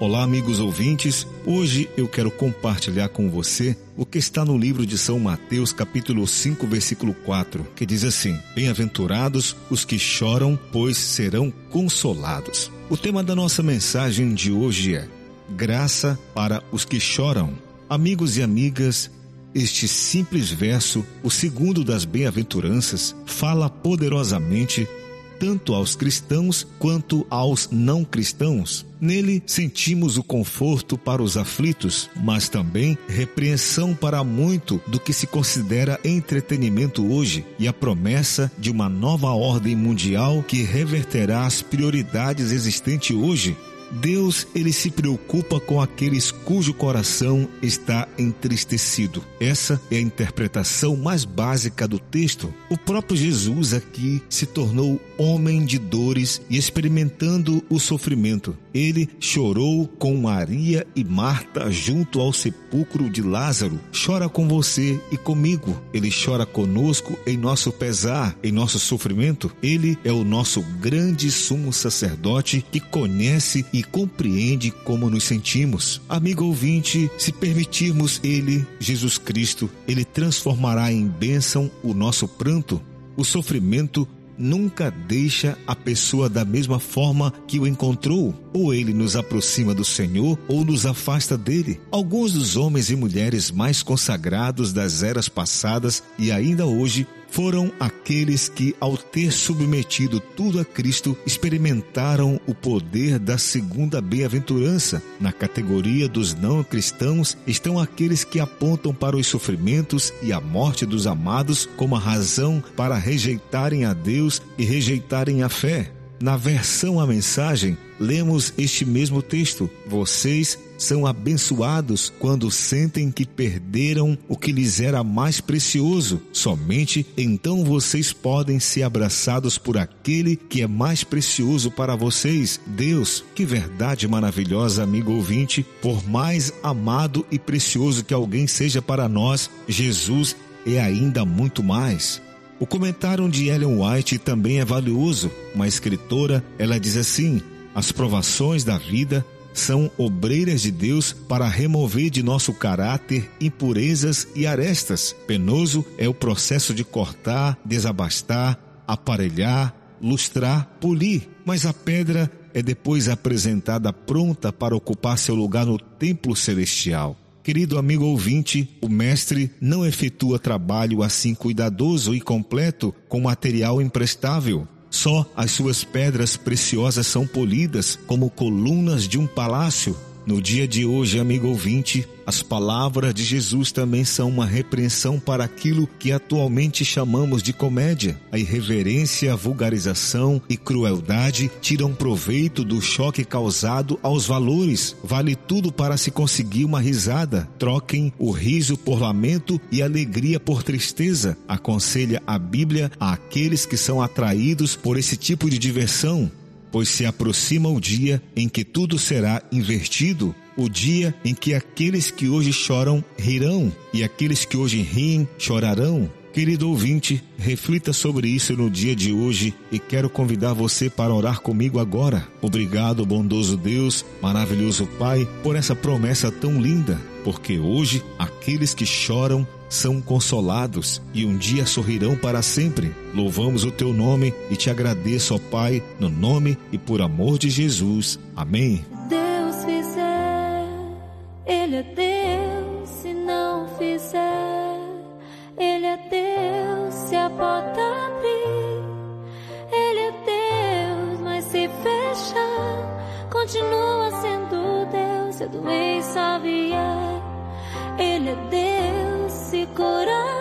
Olá, amigos ouvintes. Hoje eu quero compartilhar com você o que está no livro de São Mateus, capítulo 5, versículo 4, que diz assim: Bem-aventurados os que choram, pois serão consolados. O tema da nossa mensagem de hoje é Graça para os que choram. Amigos e amigas, este simples verso, o segundo das bem-aventuranças, fala poderosamente tanto aos cristãos quanto aos não cristãos. Nele sentimos o conforto para os aflitos, mas também repreensão para muito do que se considera entretenimento hoje e a promessa de uma nova ordem mundial que reverterá as prioridades existentes hoje Deus, ele se preocupa com aqueles cujo coração está entristecido. Essa é a interpretação mais básica do texto. O próprio Jesus aqui se tornou homem de dores e experimentando o sofrimento. Ele chorou com Maria e Marta junto ao sepulcro de Lázaro. Chora com você e comigo. Ele chora conosco em nosso pesar, em nosso sofrimento. Ele é o nosso grande sumo sacerdote que conhece e compreende como nos sentimos. Amigo ouvinte, se permitirmos Ele, Jesus Cristo, Ele transformará em bênção o nosso pranto. O sofrimento nunca deixa a pessoa da mesma forma que o encontrou. Ou ele nos aproxima do Senhor ou nos afasta dele. Alguns dos homens e mulheres mais consagrados das eras passadas e ainda hoje foram aqueles que, ao ter submetido tudo a Cristo, experimentaram o poder da segunda bem-aventurança. Na categoria dos não cristãos estão aqueles que apontam para os sofrimentos e a morte dos amados como a razão para rejeitarem a Deus e rejeitarem a fé. Na versão a mensagem, lemos este mesmo texto. Vocês são abençoados quando sentem que perderam o que lhes era mais precioso. Somente então vocês podem ser abraçados por aquele que é mais precioso para vocês, Deus. Que verdade maravilhosa, amigo ouvinte. Por mais amado e precioso que alguém seja para nós, Jesus é ainda muito mais. O comentário de Ellen White também é valioso. Uma escritora, ela diz assim: as provações da vida são obreiras de Deus para remover de nosso caráter impurezas e arestas. Penoso é o processo de cortar, desabastar, aparelhar, lustrar, polir, mas a pedra é depois apresentada pronta para ocupar seu lugar no templo celestial. Querido amigo ouvinte, o mestre não efetua trabalho assim cuidadoso e completo com material imprestável. Só as suas pedras preciosas são polidas como colunas de um palácio no dia de hoje, amigo ouvinte, as palavras de Jesus também são uma repreensão para aquilo que atualmente chamamos de comédia. A irreverência, a vulgarização e crueldade tiram proveito do choque causado aos valores. Vale tudo para se conseguir uma risada. Troquem o riso por lamento e alegria por tristeza. Aconselha a Bíblia a aqueles que são atraídos por esse tipo de diversão pois se aproxima o dia em que tudo será invertido, o dia em que aqueles que hoje choram rirão e aqueles que hoje riem chorarão. Querido ouvinte, reflita sobre isso no dia de hoje e quero convidar você para orar comigo agora. Obrigado, bondoso Deus, maravilhoso Pai, por essa promessa tão linda, porque hoje aqueles que choram são consolados e um dia sorrirão para sempre. Louvamos o teu nome e te agradeço, ó Pai, no nome e por amor de Jesus. Amém. Deus fizer, Ele é Deus, se não fizer, porta abrir. Ele é Deus, mas se fecha, continua sendo Deus. Eu também sabia. É. Ele é Deus, se curar.